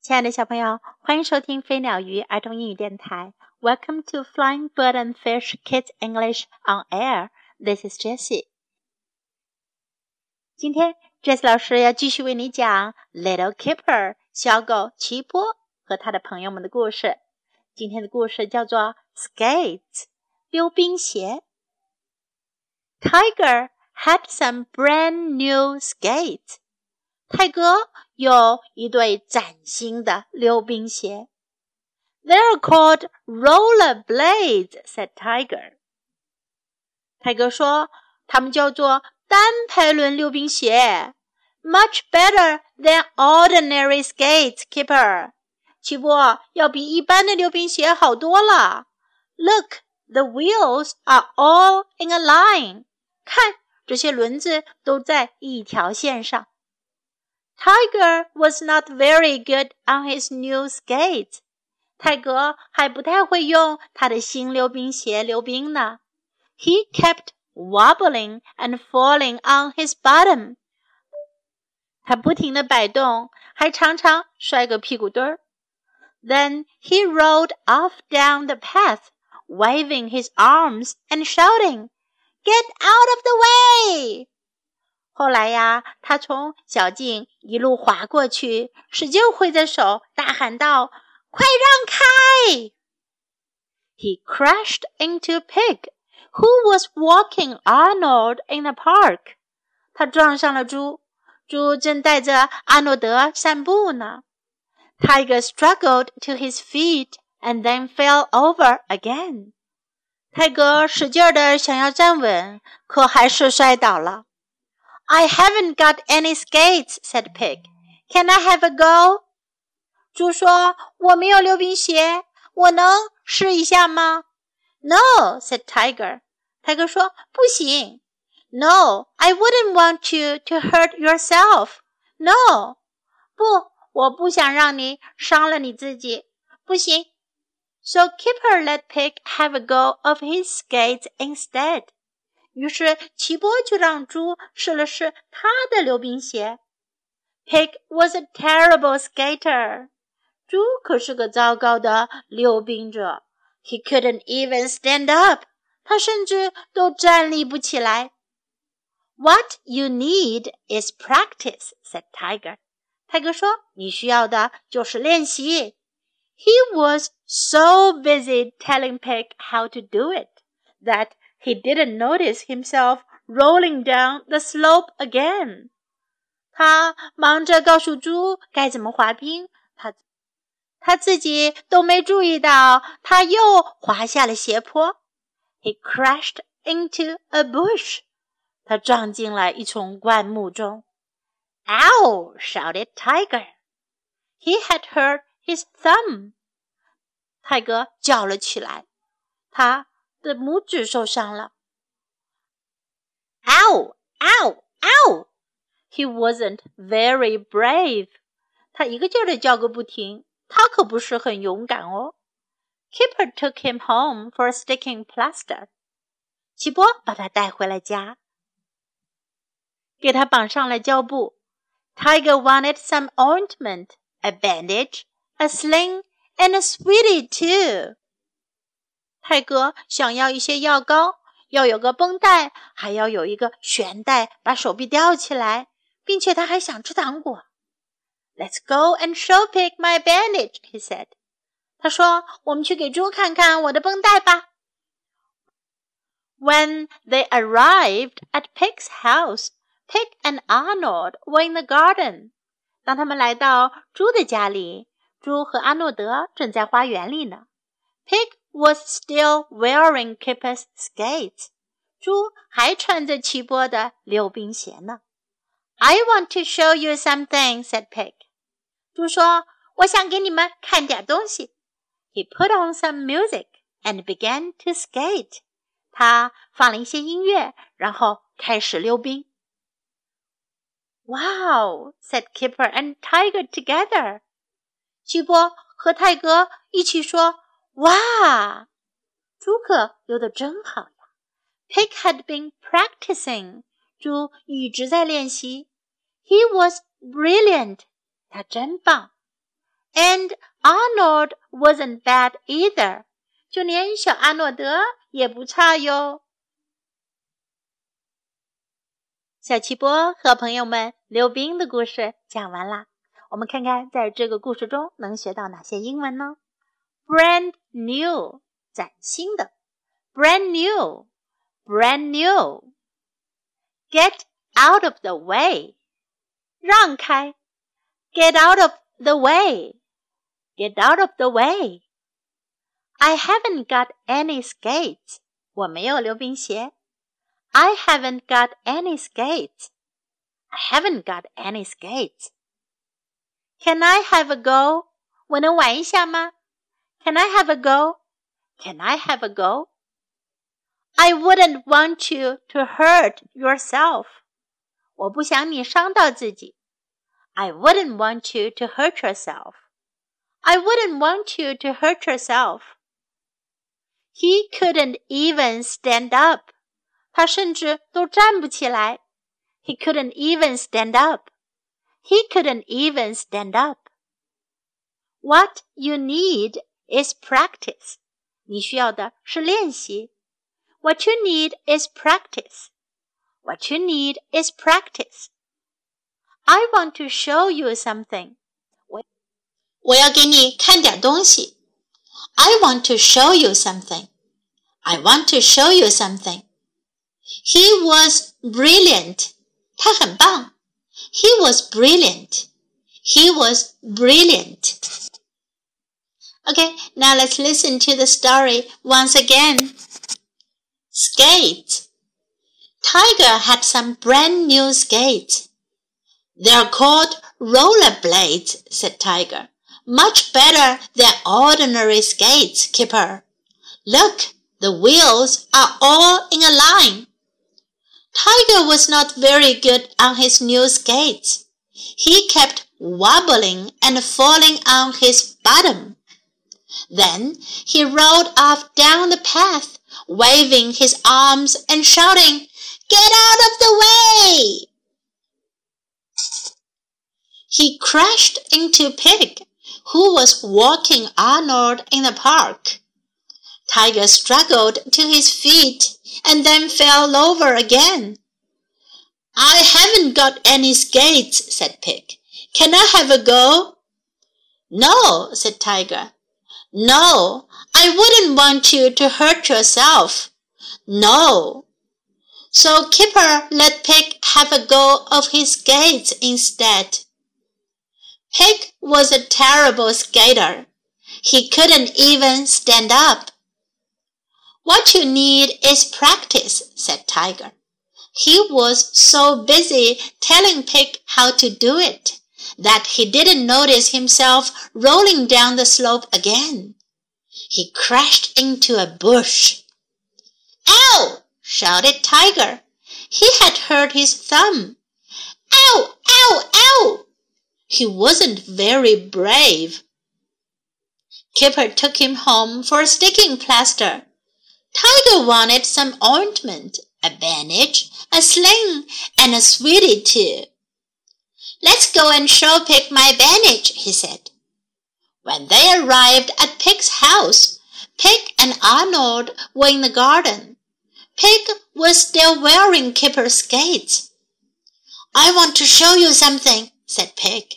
亲爱的小朋友，欢迎收听飞鸟鱼儿童英语电台。Welcome to Flying Bird and Fish Kids English on Air. This is Jessie. 今天，Jessie 老师要继续为你讲《Little Kipper》小狗奇波和他的朋友们的故事。今天的故事叫做 had some brand new skates. 泰格有一对崭新的溜冰鞋。They are called roller blades," said Tiger. 泰格说，它们叫做单排轮溜冰鞋，much better than ordinary skates, Kipper. 齐波要比一般的溜冰鞋好多了。Look, the wheels are all in a line. 看，这些轮子都在一条线上。Tiger was not very good on his new skates. 泰格还不太会用他的新溜冰鞋溜冰呢。He kept wobbling and falling on his bottom. 他不停地摆动，还常常摔个屁股墩儿。Then he rolled off down the path, waving his arms and shouting, "Get out of the way!" 后来呀，他从小径一路滑过去，使劲挥着手，大喊道：“快让开！” He crashed into Pig, who was walking Arnold in the park. 他撞上了猪，猪正带着阿诺德散步呢。Tiger struggled to his feet and then fell over again. 泰格使劲儿的想要站稳，可还是摔倒了。I haven't got any skates," said Pig. "Can I have a go?" 猪说：“我没有溜冰鞋，我能试一下吗？”“No,” said Tiger. Tiger No, I wouldn't want you to hurt yourself. No，不，我不想让你伤了你自己。不行。”So Kipper let Pig have a go of his skates instead. 于是齐波就让猪试了试他的溜冰鞋。Pig was a terrible skater。猪可是个糟糕的溜冰者。He couldn't even stand up。他甚至都站立不起来。What you need is practice," said Tiger. 泰哥说：“你需要的就是练习。” He was so busy telling Pig how to do it that he didn't notice himself rolling down the slope again. 他忙着告诉猪该怎么滑冰，他他自己都没注意到，他又滑下了斜坡。He crashed into a bush. 他撞进了一丛灌木中。Ow! shouted Tiger. He had hurt his thumb. 泰格叫了起来，他 的拇指受伤了。Ow! Ow! Ow! He wasn't very brave. 他一个劲儿的叫个不停，他可不是很勇敢哦。Kipper took him home for sticking plaster. 齐波把他带回了家，给他绑上了胶布。Tiger wanted some ointment, a bandage, a sling, and a sweetie too. 泰格想要一些药膏，要有个绷带，还要有一个悬带把手臂吊起来，并且他还想吃糖果。Let's go and show Pig my bandage, he said. 他说：“我们去给猪看看我的绷带吧。” When they arrived at Pig's house, Pig and Arnold were in the garden. 当他们来到猪的家里，猪和阿诺德正在花园里呢。Pig was still wearing Kipper's skates. 猪还穿着齐波的溜冰鞋呢。I want to show you something," said Pig. 猪说：“我想给你们看点东西。” He put on some music and began to skate. 他放了一些音乐，然后开始溜冰。Wow! said Kipper and Tiger together. 齐波和泰格一起说。 哇，朱可游得真好呀！Pig had been practicing，猪一直在练习。He was brilliant，他真棒。And Arnold wasn't bad either. 就连小阿诺德也不差哟。小齐波和朋友们溜冰的故事讲完啦，我们看看在这个故事中能学到哪些英文呢 ？Brand new，崭新的；brand new，brand new。Get out of the way，让开；get out of the way，get out of the way。I haven't got any skates，我没有溜冰鞋。I haven't got any skates. I haven't got any skates. Can I have a go? 我能玩一下吗 ？Can I have a go? Can I have a go? I wouldn't want you to hurt yourself. 我不想你伤到自己。I wouldn't want you to hurt yourself. I wouldn't want you to hurt yourself. He couldn't even stand up. 他甚至都站不起来。He couldn't even stand up. He couldn't even stand up. What you need is practice. 你需要的是练习。What you need is practice. What you need is practice. I want to show you something. 我我要给你看点东西。I want to show you something. I want to show you something. He was brilliant. 他很棒。He was brilliant. He was brilliant. Okay, now let's listen to the story once again. Skate. Tiger had some brand new skates. They're called rollerblades, said Tiger. Much better than ordinary skates, Kipper. Look, the wheels are all in a line. Tiger was not very good on his new skates. He kept wobbling and falling on his bottom. Then he rode off down the path, waving his arms and shouting, Get out of the way! He crashed into Pig, who was walking Arnold in the park. Tiger struggled to his feet and then fell over again. I haven't got any skates, said Pig. Can I have a go? No, said Tiger. No, I wouldn't want you to hurt yourself. No. So Kipper let Pig have a go of his skates instead. Pig was a terrible skater. He couldn't even stand up. What you need is practice, said Tiger. He was so busy telling Pig how to do it that he didn't notice himself rolling down the slope again. He crashed into a bush. Ow! shouted Tiger. He had hurt his thumb. Ow! Ow! Ow! He wasn't very brave. Kipper took him home for a sticking plaster. Tiger wanted some ointment, a bandage, a sling, and a sweetie too. Let's go and show Pig my bandage, he said. When they arrived at Pig's house, Pig and Arnold were in the garden. Pig was still wearing Kipper's skates. I want to show you something, said Pig.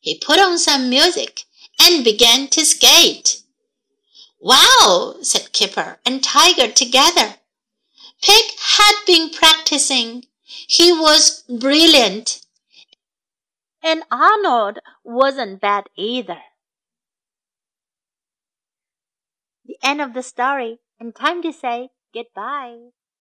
He put on some music and began to skate. Wow, said Kipper and Tiger together. Pig had been practicing. He was brilliant. And Arnold wasn't bad either. The end of the story, and time to say goodbye.